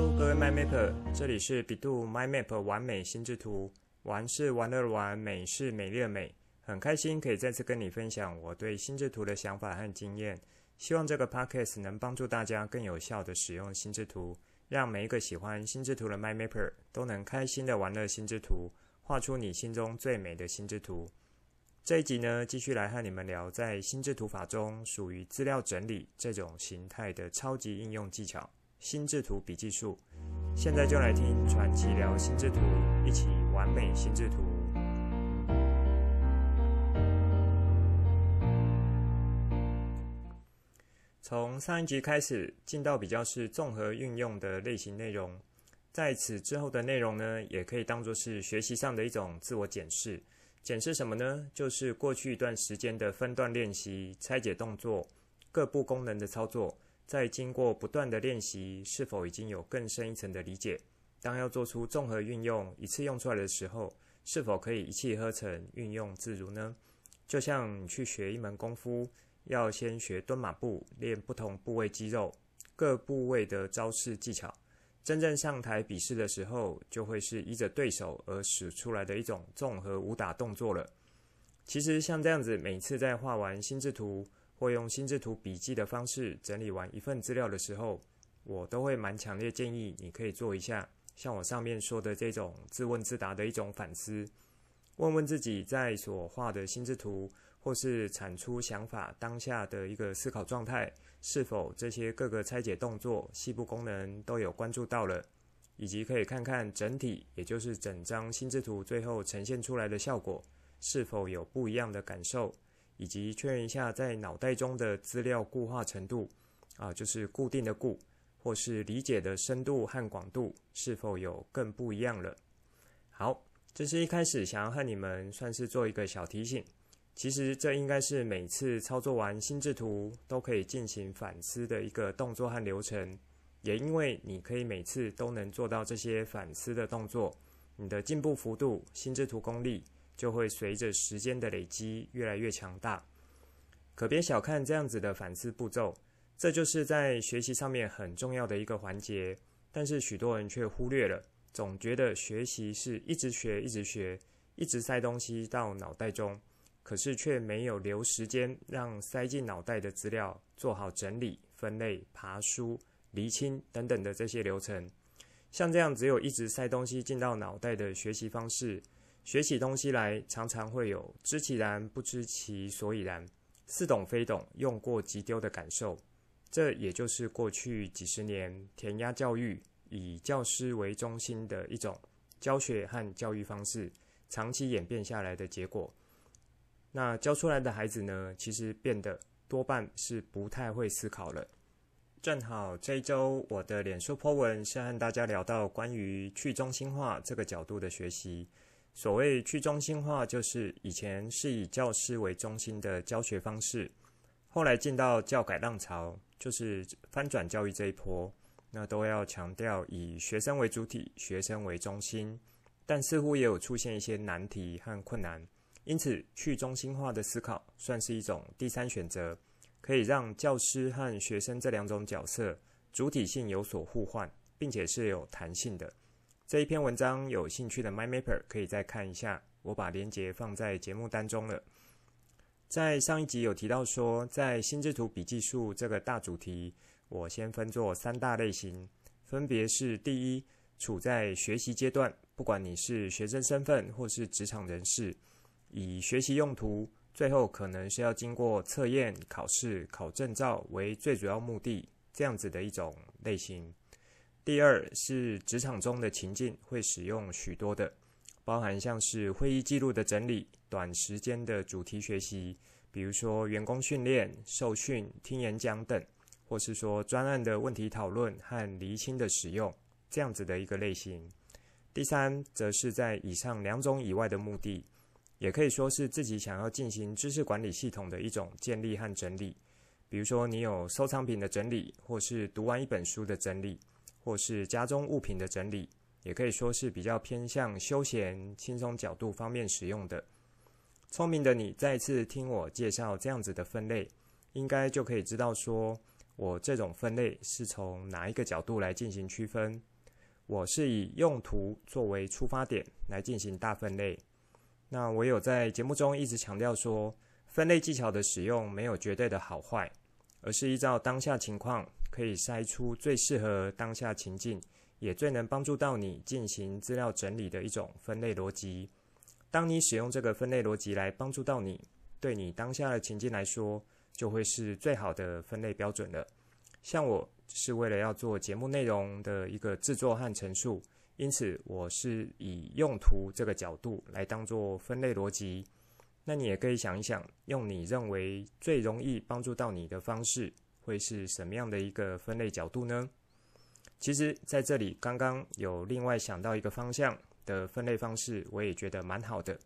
Hello，各位 MyMapper，这里是 bEDU MyMap 玩美心智图，玩是玩乐的玩，美是美丽的美，很开心可以再次跟你分享我对心智图的想法和经验，希望这个 Podcast 能帮助大家更有效地使用心智图，让每一个喜欢心智图的 MyMapper 都能开心的玩乐心智图，画出你心中最美的心智图。这一集呢，继续来和你们聊在心智图法中属于资料整理这种形态的超级应用技巧——心智图笔记术。现在就来听传奇聊心智图，一起完美心智图。从上一集开始，进到比较是综合运用的类型内容，在此之后的内容呢，也可以当做是学习上的一种自我检视。检视什么呢？就是过去一段时间的分段练习、拆解动作、各部功能的操作，在经过不断的练习，是否已经有更深一层的理解？当要做出综合运用、一次用出来的时候，是否可以一气呵成、运用自如呢？就像你去学一门功夫，要先学蹲马步，练不同部位肌肉、各部位的招式技巧。真正上台比试的时候，就会是依着对手而使出来的一种综合武打动作了。其实像这样子，每次在画完心智图或用心智图笔记的方式整理完一份资料的时候，我都会蛮强烈建议你可以做一下，像我上面说的这种自问自答的一种反思，问问自己在所画的心智图或是产出想法当下的一个思考状态。是否这些各个拆解动作、细部功能都有关注到了，以及可以看看整体，也就是整张心智图最后呈现出来的效果，是否有不一样的感受，以及确认一下在脑袋中的资料固化程度，啊，就是固定的固，或是理解的深度和广度，是否有更不一样了。好，这是一开始想要和你们算是做一个小提醒。其实这应该是每次操作完心智图都可以进行反思的一个动作和流程，也因为你可以每次都能做到这些反思的动作，你的进步幅度、心智图功力就会随着时间的累积越来越强大。可别小看这样子的反思步骤，这就是在学习上面很重要的一个环节，但是许多人却忽略了，总觉得学习是一直学、一直学、一直塞东西到脑袋中。可是却没有留时间让塞进脑袋的资料做好整理、分类、爬梳、厘清等等的这些流程。像这样只有一直塞东西进到脑袋的学习方式，学起东西来常常会有知其然不知其所以然、似懂非懂、用过即丢的感受。这也就是过去几十年填鸭教育以教师为中心的一种教学和教育方式长期演变下来的结果。那教出来的孩子呢，其实变得多半是不太会思考了。正好这一周我的脸书 po 文是和大家聊到关于去中心化这个角度的学习。所谓去中心化，就是以前是以教师为中心的教学方式，后来进到教改浪潮，就是翻转教育这一波，那都要强调以学生为主体，学生为中心，但似乎也有出现一些难题和困难。因此，去中心化的思考算是一种第三选择，可以让教师和学生这两种角色主体性有所互换，并且是有弹性的。这一篇文章有兴趣的 MyMapper 可以再看一下，我把链接放在节目当中了。在上一集有提到说，在心智图笔记术这个大主题，我先分作三大类型，分别是：第一，处在学习阶段，不管你是学生身份或是职场人士。以学习用途，最后可能是要经过测验、考试、考证照为最主要目的，这样子的一种类型。第二是职场中的情境会使用许多的，包含像是会议记录的整理、短时间的主题学习，比如说员工训练、受训、听演讲等，或是说专案的问题讨论和厘清的使用，这样子的一个类型。第三则是在以上两种以外的目的。也可以说是自己想要进行知识管理系统的一种建立和整理，比如说你有收藏品的整理，或是读完一本书的整理，或是家中物品的整理，也可以说是比较偏向休闲轻松角度方面使用的。聪明的你再次听我介绍这样子的分类，应该就可以知道说，我这种分类是从哪一个角度来进行区分？我是以用途作为出发点来进行大分类。那我有在节目中一直强调说，分类技巧的使用没有绝对的好坏，而是依照当下情况，可以筛出最适合当下情境，也最能帮助到你进行资料整理的一种分类逻辑。当你使用这个分类逻辑来帮助到你，对你当下的情境来说，就会是最好的分类标准了。像我是为了要做节目内容的一个制作和陈述，因此我是以用途这个角度来当做分类逻辑。那你也可以想一想，用你认为最容易帮助到你的方式，会是什么样的一个分类角度呢？其实在这里刚刚有另外想到一个方向的分类方式，我也觉得蛮好的，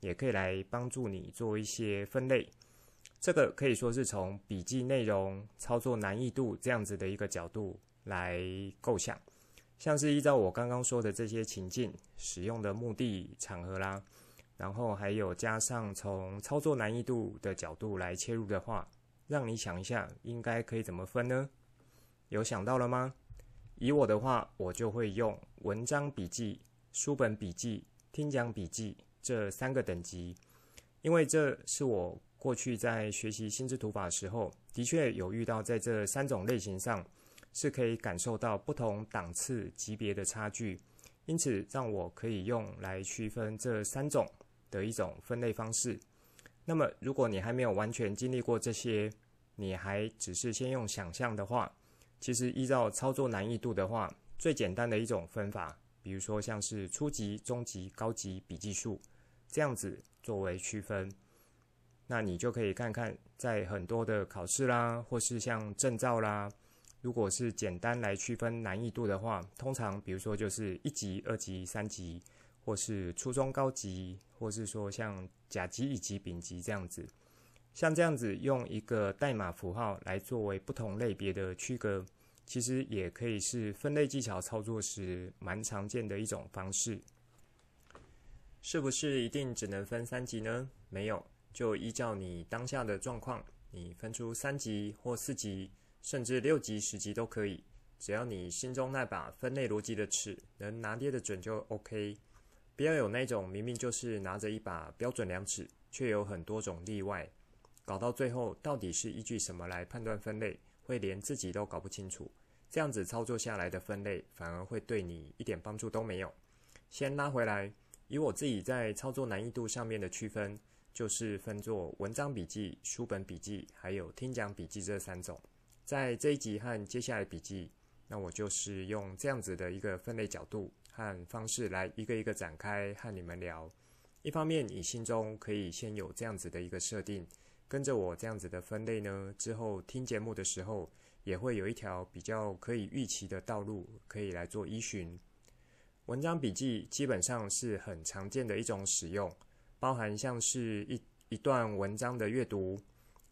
也可以来帮助你做一些分类。这个可以说是从笔记内容、操作难易度这样子的一个角度来构想，像是依照我刚刚说的这些情境、使用的目的、场合啦，然后还有加上从操作难易度的角度来切入的话，让你想一下，应该可以怎么分呢？有想到了吗？以我的话，我就会用文章笔记、书本笔记、听讲笔记这三个等级，因为这是我。过去在学习心智图法的时候，的确有遇到在这三种类型上是可以感受到不同档次级别的差距，因此让我可以用来区分这三种的一种分类方式。那么，如果你还没有完全经历过这些，你还只是先用想象的话，其实依照操作难易度的话，最简单的一种分法，比如说像是初级、中级、高级笔记术这样子作为区分。那你就可以看看，在很多的考试啦，或是像证照啦，如果是简单来区分难易度的话，通常比如说就是一级、二级、三级，或是初中高级，或是说像甲级、乙级、丙级这样子。像这样子用一个代码符号来作为不同类别的区隔，其实也可以是分类技巧操作时蛮常见的一种方式。是不是一定只能分三级呢？没有。就依照你当下的状况，你分出三级或四级，甚至六级、十级都可以。只要你心中那把分类逻辑的尺能拿捏得准就 OK。不要有那种明明就是拿着一把标准量尺，却有很多种例外，搞到最后到底是依据什么来判断分类，会连自己都搞不清楚。这样子操作下来的分类，反而会对你一点帮助都没有。先拉回来，以我自己在操作难易度上面的区分。就是分作文章笔记、书本笔记，还有听讲笔记这三种。在这一集和接下来笔记，那我就是用这样子的一个分类角度和方式来一个一个展开和你们聊。一方面，你心中可以先有这样子的一个设定，跟着我这样子的分类呢，之后听节目的时候也会有一条比较可以预期的道路可以来做依循。文章笔记基本上是很常见的一种使用。包含像是一一段文章的阅读、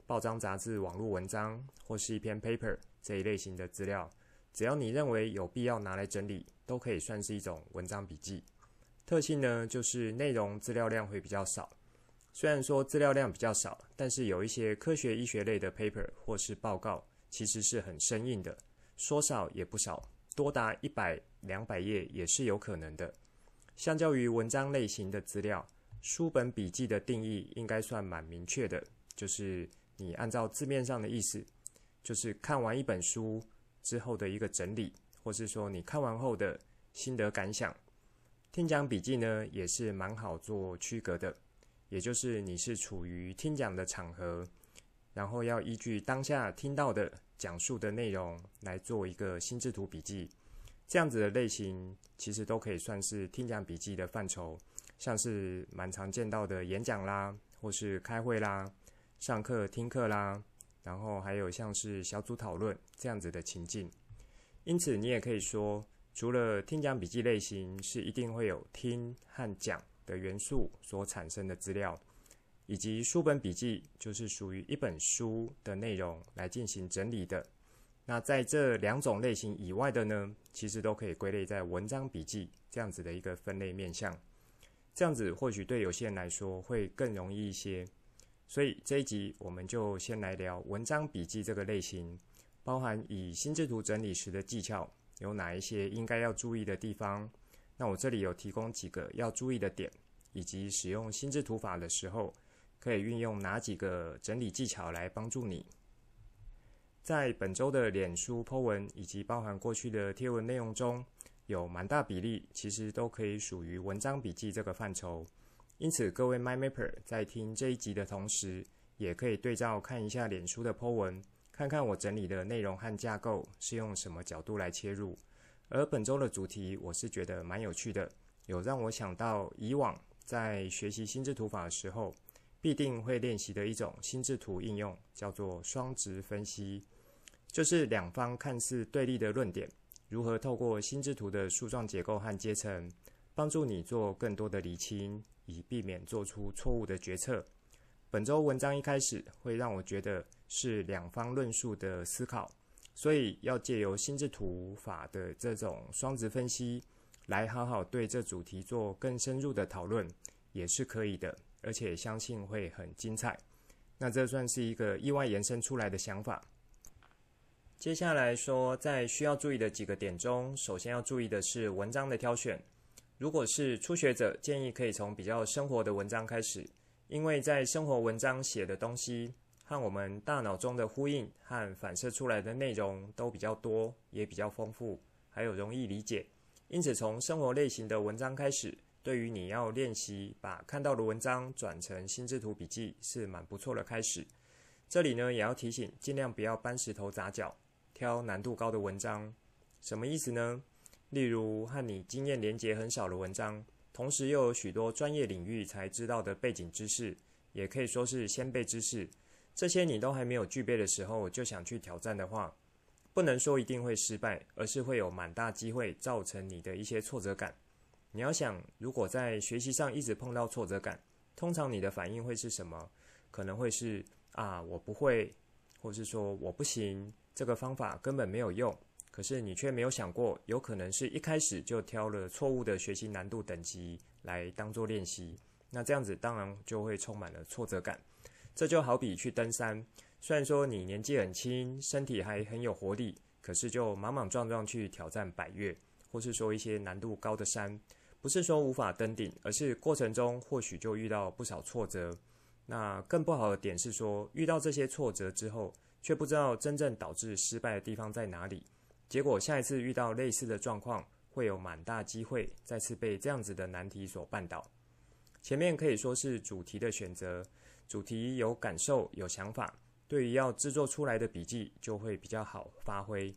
报章杂志、网络文章，或是一篇 paper 这一类型的资料，只要你认为有必要拿来整理，都可以算是一种文章笔记。特性呢，就是内容资料量会比较少。虽然说资料量比较少，但是有一些科学医学类的 paper 或是报告，其实是很生硬的，说少也不少，多达一百、两百页也是有可能的。相较于文章类型的资料，书本笔记的定义应该算蛮明确的，就是你按照字面上的意思，就是看完一本书之后的一个整理，或是说你看完后的心得感想。听讲笔记呢，也是蛮好做区隔的，也就是你是处于听讲的场合，然后要依据当下听到的讲述的内容来做一个心智图笔记，这样子的类型其实都可以算是听讲笔记的范畴。像是蛮常见到的演讲啦，或是开会啦、上课听课啦，然后还有像是小组讨论这样子的情境。因此，你也可以说，除了听讲笔记类型是一定会有听和讲的元素所产生的资料，以及书本笔记就是属于一本书的内容来进行整理的。那在这两种类型以外的呢，其实都可以归类在文章笔记这样子的一个分类面向。这样子或许对有些人来说会更容易一些，所以这一集我们就先来聊文章笔记这个类型，包含以心智图整理时的技巧，有哪一些应该要注意的地方。那我这里有提供几个要注意的点，以及使用心智图法的时候，可以运用哪几个整理技巧来帮助你。在本周的脸书 po 文以及包含过去的贴文内容中，有蛮大比例其实都可以属于文章笔记这个范畴。因此，各位 MyMapper 在听这一集的同时，也可以对照看一下脸书的 po 文，看看我整理的内容和架构是用什么角度来切入。而本周的主题，我是觉得蛮有趣的，有让我想到以往在学习心智图法的时候，必定会练习的一种心智图应用，叫做双值分析，就是两方看似对立的论点，如何透过心智图的树状结构和阶层，帮助你做更多的厘清，以避免做出错误的决策。本周文章一开始会让我觉得是两方论述的思考。所以要借由心智图法的这种双值分析，来好好对这主题做更深入的讨论，也是可以的，而且相信会很精彩。那这算是一个意外延伸出来的想法。接下来说，在需要注意的几个点中，首先要注意的是文章的挑选。如果是初学者，建议可以从比较生活的文章开始，因为在生活文章写的东西，和我们大脑中的呼应和反射出来的内容都比较多，也比较丰富，还有容易理解。因此，从生活类型的文章开始，对于你要练习把看到的文章转成心智图笔记是蛮不错的开始。这里呢，也要提醒，尽量不要搬石头砸脚，挑难度高的文章。什么意思呢？例如和你经验连结很少的文章，同时又有许多专业领域才知道的背景知识，也可以说是先辈知识。这些你都还没有具备的时候，就想去挑战的话，不能说一定会失败，而是会有蛮大机会造成你的一些挫折感。你要想，如果在学习上一直碰到挫折感，通常你的反应会是什么？可能会是啊，我不会，或是说我不行，这个方法根本没有用。可是你却没有想过，有可能是一开始就挑了错误的学习难度等级来当做练习，那这样子当然就会充满了挫折感。这就好比去登山，虽然说你年纪很轻，身体还很有活力，可是就莽莽撞撞去挑战百岳，或是说一些难度高的山，不是说无法登顶，而是过程中或许就遇到不少挫折。那更不好的点是说，遇到这些挫折之后，却不知道真正导致失败的地方在哪里，结果下一次遇到类似的状况，会有蛮大机会再次被这样子的难题所绊倒。前面可以说是主题的选择。主题有感受、有想法，对于要制作出来的笔记就会比较好发挥。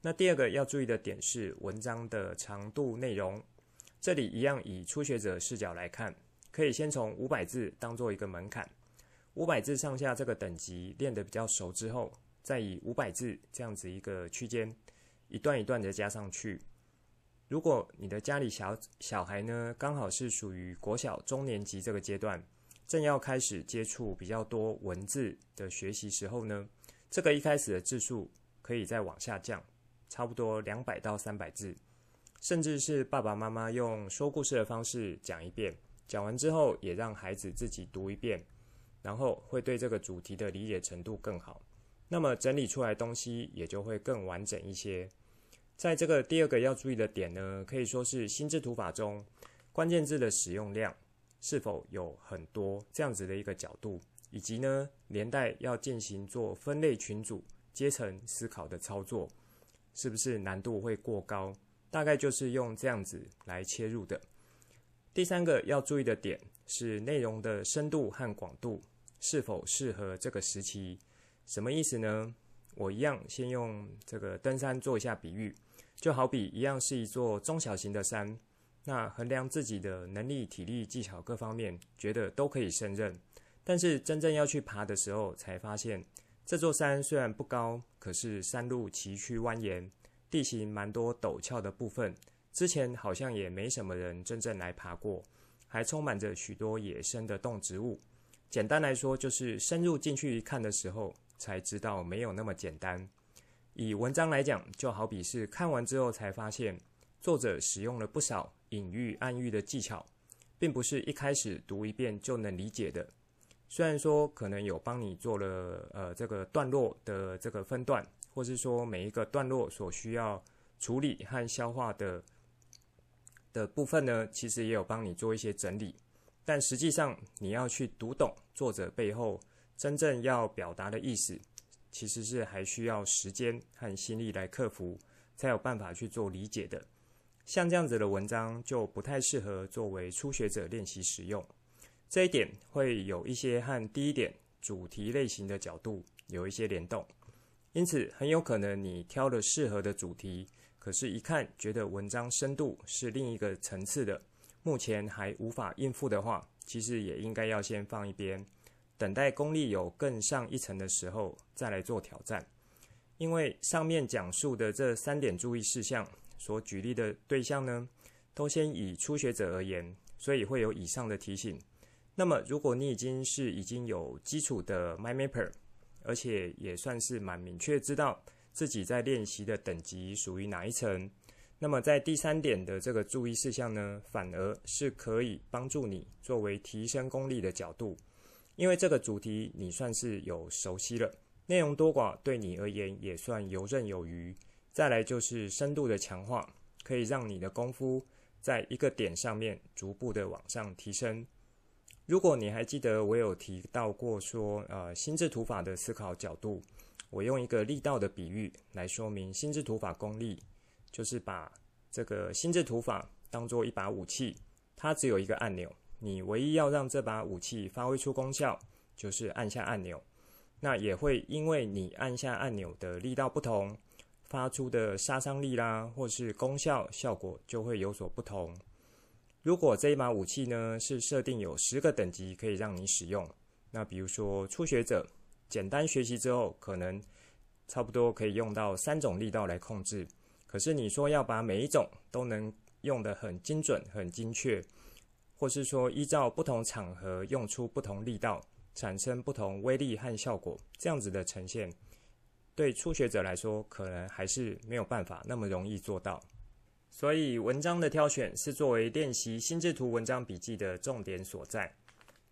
那第二个要注意的点是文章的长度、内容。这里一样以初学者视角来看，可以先从五百字当做一个门槛，五百字上下这个等级练得比较熟之后，再以五百字这样子一个区间，一段一段的加上去。如果你的家里小小孩呢，刚好是属于国小中年级这个阶段。正要开始接触比较多文字的学习时候呢，这个一开始的字数可以再往下降，差不多两百到三百字，甚至是爸爸妈妈用说故事的方式讲一遍，讲完之后也让孩子自己读一遍，然后会对这个主题的理解程度更好，那么整理出来东西也就会更完整一些。在这个第二个要注意的点呢，可以说是心智图法中关键字的使用量。是否有很多这样子的一个角度，以及呢，连带要进行做分类群组、阶层思考的操作，是不是难度会过高？大概就是用这样子来切入的。第三个要注意的点是内容的深度和广度是否适合这个时期。什么意思呢？我一样先用这个登山做一下比喻，就好比一样是一座中小型的山。那衡量自己的能力、体力、技巧各方面，觉得都可以胜任。但是真正要去爬的时候，才发现这座山虽然不高，可是山路崎岖蜿蜒，地形蛮多陡峭的部分。之前好像也没什么人真正来爬过，还充满着许多野生的动植物。简单来说，就是深入进去一看的时候，才知道没有那么简单。以文章来讲，就好比是看完之后才发现，作者使用了不少隐喻、暗喻的技巧，并不是一开始读一遍就能理解的。虽然说可能有帮你做了呃这个段落的这个分段，或是说每一个段落所需要处理和消化的的部分呢，其实也有帮你做一些整理。但实际上，你要去读懂作者背后真正要表达的意思，其实是还需要时间和心力来克服，才有办法去做理解的。像这样子的文章，就不太适合作为初学者练习使用。这一点会有一些和第一点主题类型的角度有一些联动，因此很有可能你挑了适合的主题，可是一看觉得文章深度是另一个层次的。目前还无法应付的话，其实也应该要先放一边，等待功力有更上一层的时候再来做挑战。因为上面讲述的这三点注意事项所举例的对象呢，都先以初学者而言，所以会有以上的提醒。那么，如果你已经是已经有基础的 MyMapper，而且也算是蛮明确知道自己在练习的等级属于哪一层。那么在第三点的这个注意事项呢，反而是可以帮助你作为提升功力的角度，因为这个主题你算是有熟悉了，内容多寡对你而言也算游刃有余。再来就是深度的强化，可以让你的功夫在一个点上面逐步的往上提升。如果你还记得我有提到过说，呃，心智图法的思考角度，我用一个力道的比喻来说明心智图法功力。就是把这个心智图法当做一把武器，它只有一个按钮，你唯一要让这把武器发挥出功效，就是按下按钮。那也会因为你按下按钮的力道不同，发出的杀伤力啦，或是功效效果就会有所不同。如果这一把武器呢，是设定有十个等级可以让你使用，那比如说初学者简单学习之后，可能差不多可以用到三种力道来控制。可是你说要把每一种都能用得很精准、很精确，或是说依照不同场合用出不同力道，产生不同威力和效果，这样子的呈现，对初学者来说可能还是没有办法那么容易做到。所以文章的挑选是作为练习心智图文章笔记的重点所在。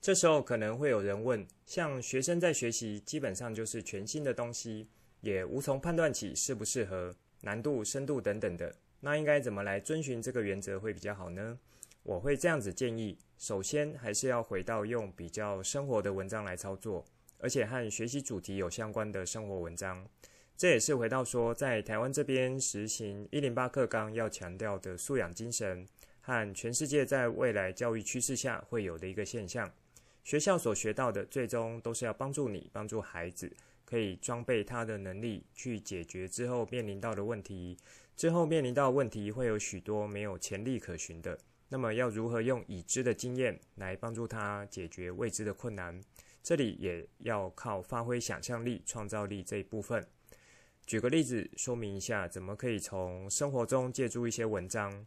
这时候可能会有人问，像学生在学习，基本上就是全新的东西，也无从判断起适不适合。难度、深度等等的，那应该怎么来遵循这个原则会比较好呢？我会这样子建议：首先还是要回到用比较生活的文章来操作，而且和学习主题有相关的生活文章。这也是回到说，在台湾这边实行一零八课纲要强调的素养精神，和全世界在未来教育趋势下会有的一个现象。学校所学到的，最终都是要帮助你，帮助孩子。可以装备他的能力去解决之后面临到的问题。之后面临到问题会有许多没有前例可循的。那么要如何用已知的经验来帮助他解决未知的困难？这里也要靠发挥想象力、创造力这一部分。举个例子说明一下，怎么可以从生活中借助一些文章。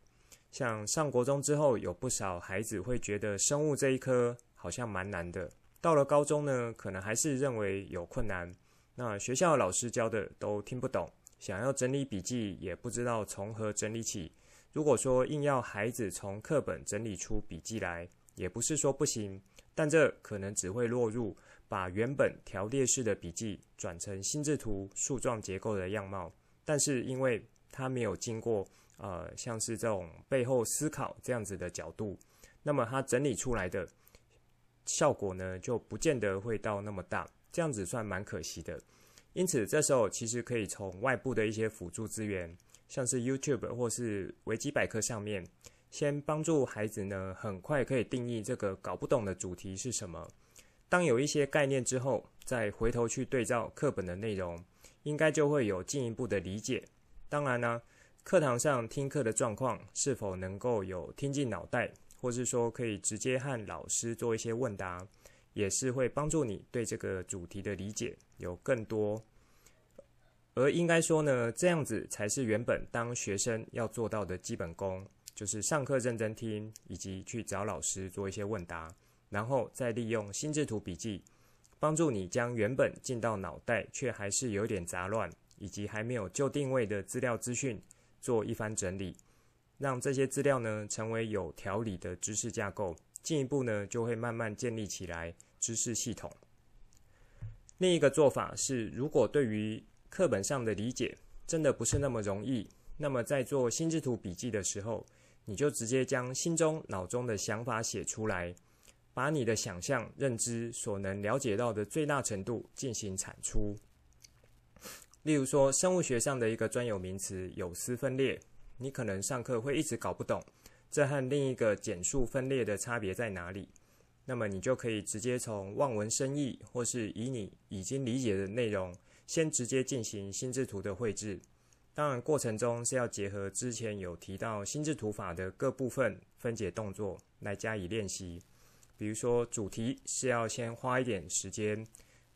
像上国中之后，有不少孩子会觉得生物这一科好像蛮难的。到了高中呢，可能还是认为有困难。那学校老师教的都听不懂，想要整理笔记也不知道从何整理起。如果说硬要孩子从课本整理出笔记来，也不是说不行，但这可能只会落入把原本条列式的笔记转成心智图树状结构的样貌。但是因为它没有经过呃像是这种背后思考这样子的角度，那么它整理出来的效果呢，就不见得会到那么大。这样子算蛮可惜的，因此这时候其实可以从外部的一些辅助资源，像是 YouTube 或是维基百科上面，先帮助孩子呢，很快可以定义这个搞不懂的主题是什么。当有一些概念之后，再回头去对照课本的内容，应该就会有进一步的理解。当然呢，课堂上听课的状况是否能够有听进脑袋，或是说可以直接和老师做一些问答。也是会帮助你对这个主题的理解有更多，而应该说呢，这样子才是原本当学生要做到的基本功，就是上课认真听，以及去找老师做一些问答，然后再利用心智图笔记，帮助你将原本进到脑袋却还是有点杂乱，以及还没有就定位的资料资讯做一番整理，让这些资料呢成为有条理的知识架构。进一步呢，就会慢慢建立起来知识系统。另一个做法是，如果对于课本上的理解真的不是那么容易，那么在做心智图笔记的时候，你就直接将心中、脑中的想法写出来，把你的想象、认知所能了解到的最大程度进行产出。例如说，生物学上的一个专有名词有丝分裂，你可能上课会一直搞不懂，这和另一个减数分裂的差别在哪里？那么你就可以直接从望文生义，或是以你已经理解的内容，先直接进行心智图的绘制。当然，过程中是要结合之前有提到心智图法的各部分分解动作来加以练习。比如说，主题是要先花一点时间，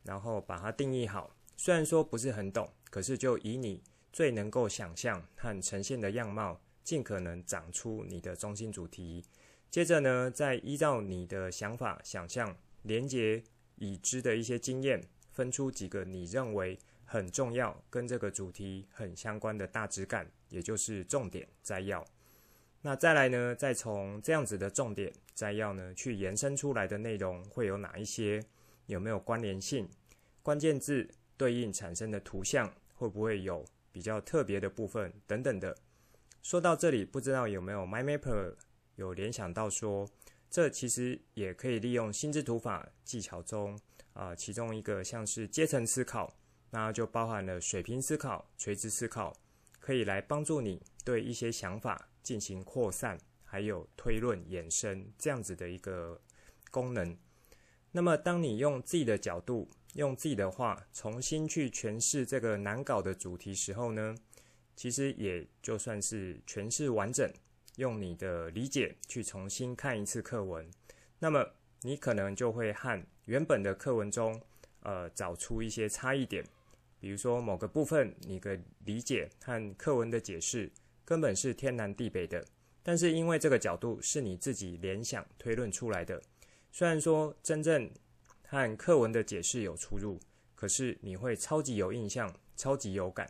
然后把它定义好。虽然说不是很懂。可是，就以你最能够想象和呈现的样貌，尽可能长出你的中心主题。接着呢，再依照你的想法、想象，连接已知的一些经验，分出几个你认为很重要、跟这个主题很相关的大枝干，也就是重点摘要。那再来呢，再从这样子的重点摘要呢，去延伸出来的内容会有哪一些？有没有关联性？关键字对应产生的图像。会不会有比较特别的部分等等的？说到这里，不知道有没有 MyMapper 有联想到说，这其实也可以利用心智图法技巧中啊、其中一个像是阶层思考，那就包含了水平思考、垂直思考，可以来帮助你对一些想法进行扩散，还有推论衍生这样子的一个功能。那么，当你用自己的角度，用自己的话重新去诠释这个难搞的主题时候呢，其实也就算是诠释完整，用你的理解去重新看一次课文，那么你可能就会和原本的课文中，呃，找出一些差异点，比如说某个部分你的理解和课文的解释根本是天南地北的，但是因为这个角度是你自己联想推论出来的，虽然说真正。和课文的解释有出入，可是你会超级有印象，超级有感，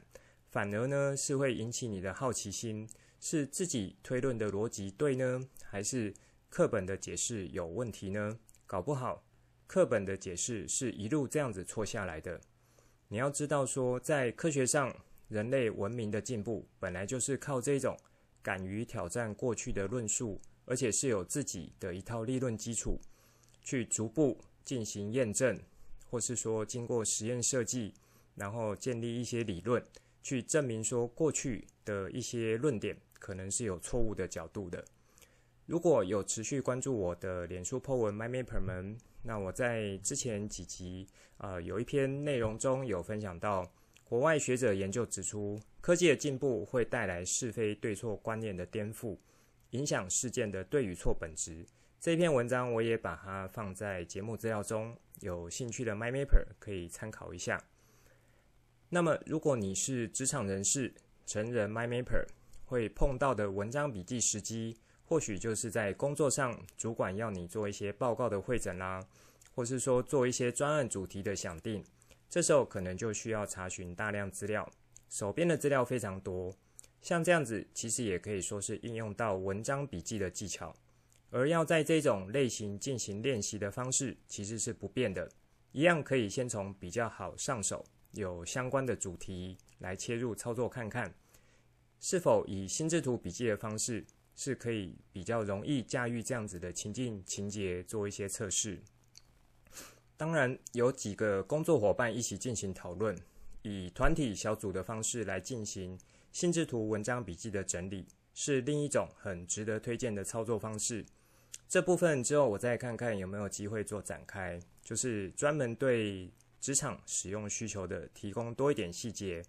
反而呢是会引起你的好奇心，是自己推论的逻辑对呢，还是课本的解释有问题呢？搞不好课本的解释是一路这样子错下来的。你要知道说，在科学上，人类文明的进步本来就是靠这种敢于挑战过去的论述，而且是有自己的一套理论基础，去逐步。进行验证，或是说经过实验设计，然后建立一些理论，去证明说过去的一些论点可能是有错误的角度的。如果有持续关注我的脸书 po 文 MindMapper 们，那我在之前几集、呃、有一篇内容中有分享到，国外学者研究指出，科技的进步会带来是非对错观念的颠覆，影响事件的对与错本质。这篇文章我也把它放在节目资料中，有兴趣的 mi mapper 可以参考一下。那么，如果你是职场人士、成人 mi mapper 会碰到的文章笔记时机，或许就是在工作上，主管要你做一些报告的会诊啦，或是说做一些专案主题的想定，这时候可能就需要查询大量资料，手边的资料非常多，像这样子，其实也可以说是应用到文章笔记的技巧。而要在这种类型进行练习的方式其实是不变的，一样可以先从比较好上手、有相关的主题来切入操作看看，是否以心智图笔记的方式是可以比较容易驾驭这样子的情境情节做一些测试。当然，有几个工作伙伴一起进行讨论，以团体小组的方式来进行心智图文章笔记的整理，是另一种很值得推荐的操作方式。这部分之后，我再看看有没有机会做展开，就是专门对职场使用需求的提供多一点细节。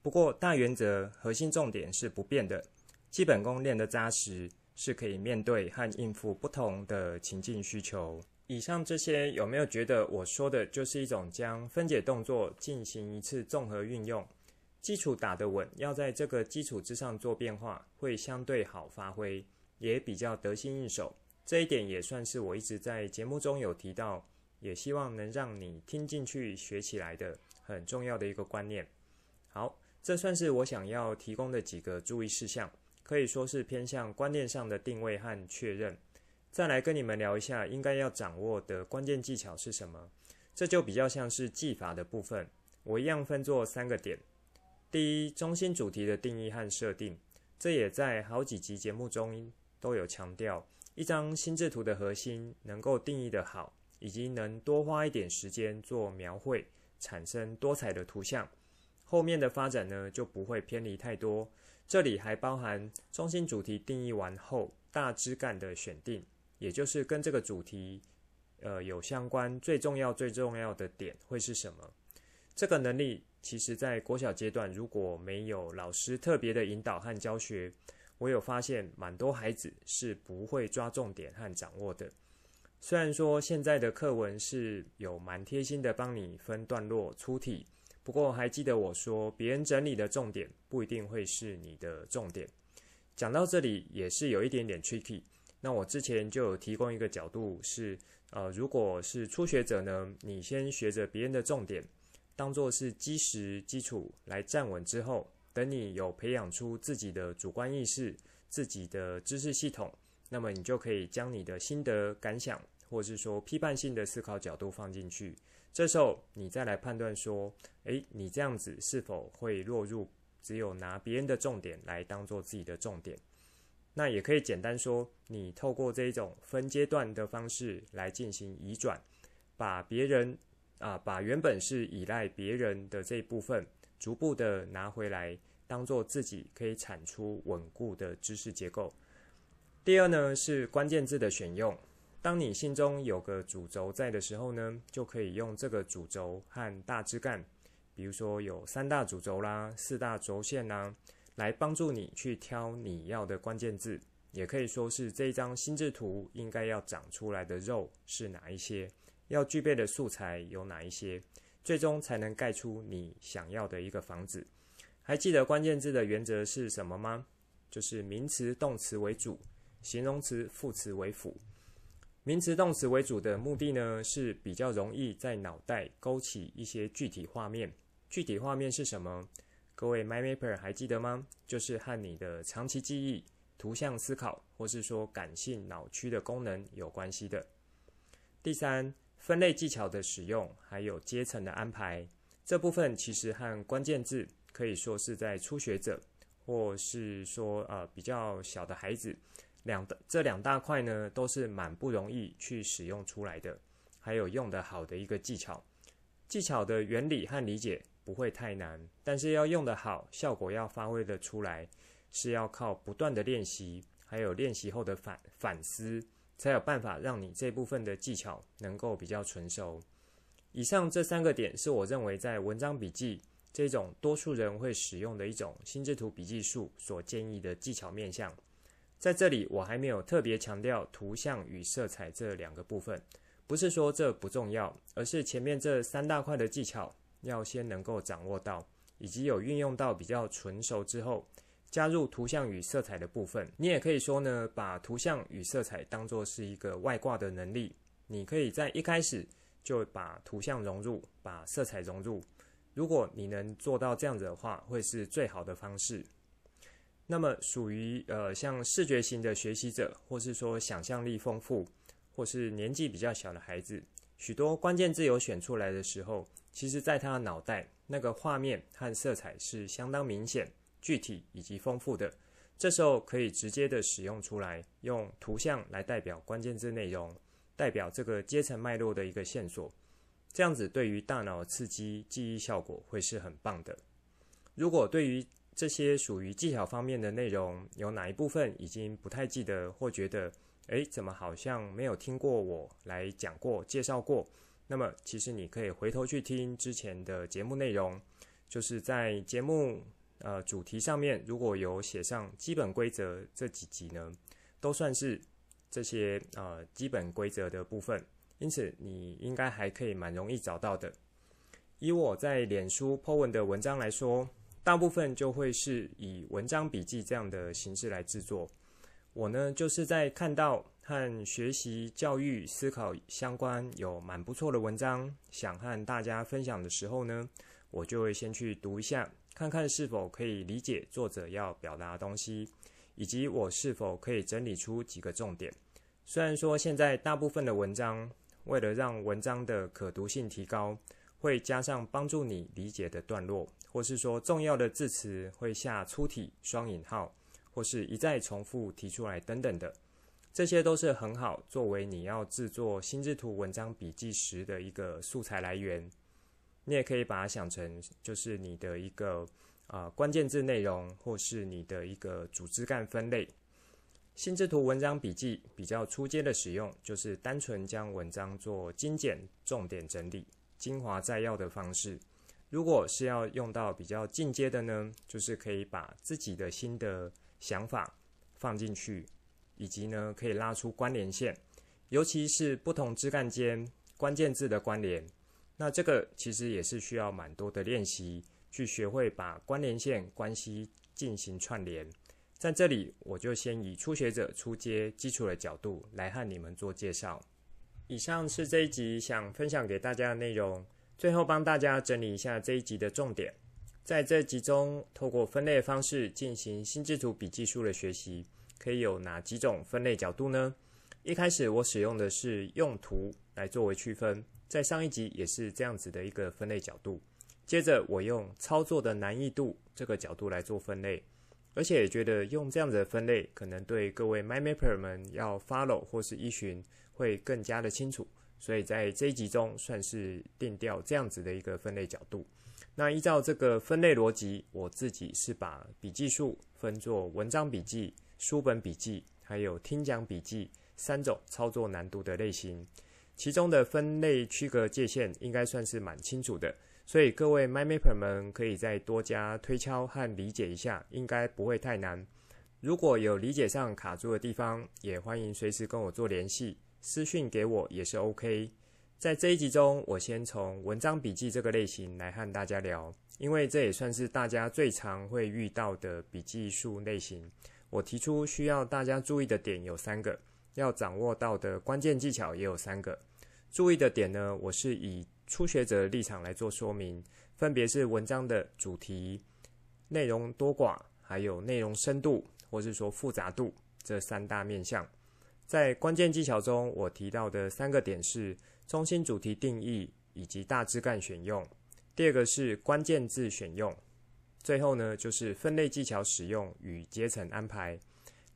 不过大原则、核心重点是不变的，基本功练得扎实，是可以面对和应付不同的情境需求。以上这些有没有觉得我说的就是一种将分解动作进行一次综合运用，基础打得稳，要在这个基础之上做变化，会相对好发挥，也比较得心应手。这一点也算是我一直在节目中有提到，也希望能让你听进去学起来的很重要的一个观念。好，这算是我想要提供的几个注意事项，可以说是偏向观念上的定位和确认。再来跟你们聊一下应该要掌握的关键技巧是什么。这就比较像是技法的部分，我一样分作三个点。第一，中心主题的定义和设定，这也在好几集节目中都有强调。一张心智图的核心能够定义得好，以及能多花一点时间做描绘，产生多彩的图像，后面的发展呢就不会偏离太多。这里还包含中心主题定义完后，大枝干的选定，也就是跟这个主题。呃，有相关最重要、最重要的点会是什么？这个能力其实，在国小阶段如果没有老师特别的引导和教学，我有发现蛮多孩子是不会抓重点和掌握的。虽然说现在的课文是有蛮贴心的帮你分段落出题，不过还记得我说，别人整理的重点不一定会是你的重点。讲到这里也是有一点点 tricky。那我之前就有提供一个角度是。呃，如果是初学者呢，你先学着别人的重点，当做是基石基础来站稳之后，等你有培养出自己的主观意识、自己的知识系统，那么你就可以将你的心得感想，或是说批判性的思考角度放进去。这时候你再来判断说，诶，你这样子是否会落入只有拿别人的重点来当做自己的重点？那也可以简单说，你透过这一种分阶段的方式来进行移转，把别人啊，把原本是依赖别人的这一部分，逐步的拿回来，当做自己可以产出稳固的知识结构。第二呢，是关键字的选用。当你心中有个主轴在的时候呢，就可以用这个主轴和大枝干，比如说有三大主轴啦，四大轴线啦。来帮助你去挑你要的关键字，也可以说是这一张心智图应该要长出来的肉是哪一些，要具备的素材有哪一些，最终才能盖出你想要的一个房子。还记得关键字的原则是什么吗？就是名词、动词为主，形容词、副词为辅。名词、动词为主的目的呢，是比较容易在脑袋勾起一些具体画面。具体画面是什么？各位 MyMapper 还记得吗？就是和你的长期记忆、图像思考，或是说感性脑区的功能有关系的。第三，分类技巧的使用，还有阶层的安排，这部分其实和关键字可以说是在初学者，或是说呃比较小的孩子，两这两大块呢，都是蛮不容易去使用出来的，还有用得好的一个技巧。技巧的原理和理解。不会太难，但是要用得好，效果要发挥得出来，是要靠不断的练习，还有练习后的反反思，才有办法让你这部分的技巧能够比较纯熟。以上这三个点是我认为在文章笔记这种多数人会使用的一种心智图笔记术所建议的技巧面向。在这里我还没有特别强调图像与色彩这两个部分，不是说这不重要，而是前面这三大块的技巧。要先能够掌握到，以及有运用到比较纯熟之后，加入图像与色彩的部分。你也可以说呢，把图像与色彩当作是一个外挂的能力。你可以在一开始就把图像融入，把色彩融入。如果你能做到这样子的话，会是最好的方式。那么属于呃像视觉型的学习者，或是说想象力丰富，或是年纪比较小的孩子，许多关键字有选出来的时候。其实，在他的脑袋，那个画面和色彩是相当明显、具体以及丰富的。这时候可以直接的使用出来，用图像来代表关键字内容，代表这个阶层脉络的一个线索。这样子对于大脑刺激、记忆效果会是很棒的。如果对于这些属于技巧方面的内容，有哪一部分已经不太记得，或觉得，诶，怎么好像没有听过我来讲过、介绍过？那么，其实你可以回头去听之前的节目内容，就是在节目呃主题上面，如果有写上基本规则这几集呢，都算是这些呃基本规则的部分，因此你应该还可以蛮容易找到的。以我在脸书 po 文的文章来说，大部分就会是以文章笔记这样的形式来制作。我呢，就是在看到。和学习、教育、思考相关有蛮不错的文章，想和大家分享的时候呢，我就会先去读一下，看看是否可以理解作者要表达的东西，以及我是否可以整理出几个重点。虽然说现在大部分的文章为了让文章的可读性提高，会加上帮助你理解的段落，或是说重要的字词会下粗体、双引号，或是一再重复提出来等等的，这些都是很好作为你要制作心智图文章笔记时的一个素材来源。你也可以把它想成就是你的一个啊、呃、关键字内容，或是你的一个主枝干分类。心智图文章笔记比较初阶的使用，就是单纯将文章做精简、重点整理、精华摘要的方式。如果是要用到比较进阶的呢，就是可以把自己的新的想法放进去，以及呢可以拉出关联线，尤其是不同枝干间关键字的关联。那这个其实也是需要蛮多的练习，去学会把关联线关系进行串联。在这里，我就先以初学者初阶基础的角度来和你们做介绍。以上是这一集想分享给大家的内容。最后帮大家整理一下这一集的重点。在这集中，透过分类方式进行心智图笔记术的学习，可以有哪几种分类角度呢？一开始我使用的是用图来作为区分，在上一集也是这样子的一个分类角度。接着我用操作的难易度这个角度来做分类。而且觉得用这样子的分类，可能对各位 MyMapper 们要 follow 或是依循会更加的清楚，所以在这一集中算是定调这样子的一个分类角度。那依照这个分类逻辑，我自己是把笔记术分作文章笔记、书本笔记，还有听讲笔记三种操作难度的类型，其中的分类区隔界限应该算是蛮清楚的。所以各位 m y m a p e r 们可以再多加推敲和理解一下，应该不会太难。如果有理解上卡住的地方，也欢迎随时跟我做联系，私讯给我也是 OK。在这一集中，我先从文章笔记这个类型来和大家聊，因为这也算是大家最常会遇到的笔记术类型。我提出需要大家注意的点有三个，要掌握到的关键技巧也有三个。注意的点呢，我是以初学者的立场来做说明，分别是文章的主题、内容多寡，还有内容深度，或是说复杂度这三大面向。在关键技巧中，我提到的三个点是中心主题定义以及大枝干选用。第二个是关键字选用，最后呢就是分类技巧使用与阶层安排。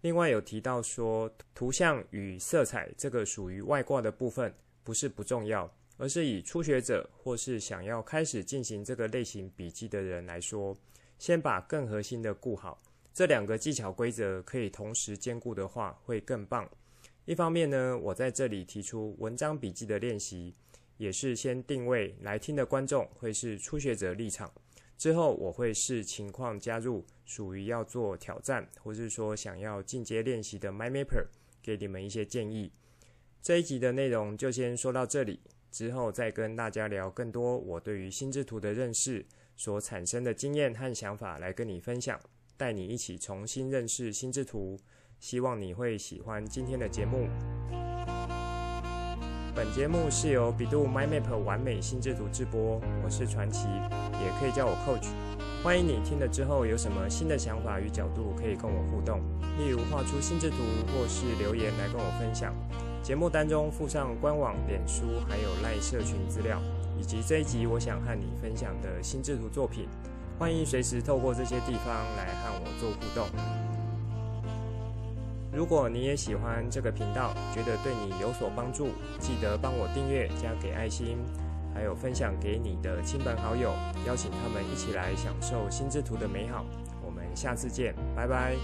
另外有提到说图像与色彩这个属于外挂的部分，不是不重要。而是以初学者或是想要开始进行这个类型笔记的人来说，先把更核心的顾好，这两个技巧规则可以同时兼顾的话，会更棒。一方面呢，我在这里提出文章笔记的练习，也是先定位来听的观众会是初学者立场，之后我会视情况加入属于要做挑战，或是说想要进阶练习的 MyMapper，给你们一些建议。这一集的内容就先说到这里。之后再跟大家聊更多我对于心智图的认识所产生的经验和想法来跟你分享，带你一起重新认识心智图。希望你会喜欢今天的节目。本节目是由 bEDU MyMap 完美心智图制播，我是传奇，也可以叫我 Coach。欢迎你听了之后有什么新的想法与角度可以跟我互动，例如画出心智图或是留言来跟我分享。节目单中附上官网、脸书，还有赖社群资料，以及这一集我想和你分享的心智图作品。欢迎随时透过这些地方来和我做互动。如果你也喜欢这个频道，觉得对你有所帮助，记得帮我订阅、加给爱心，还有分享给你的亲朋好友，邀请他们一起来享受心智图的美好。我们下次见，拜拜。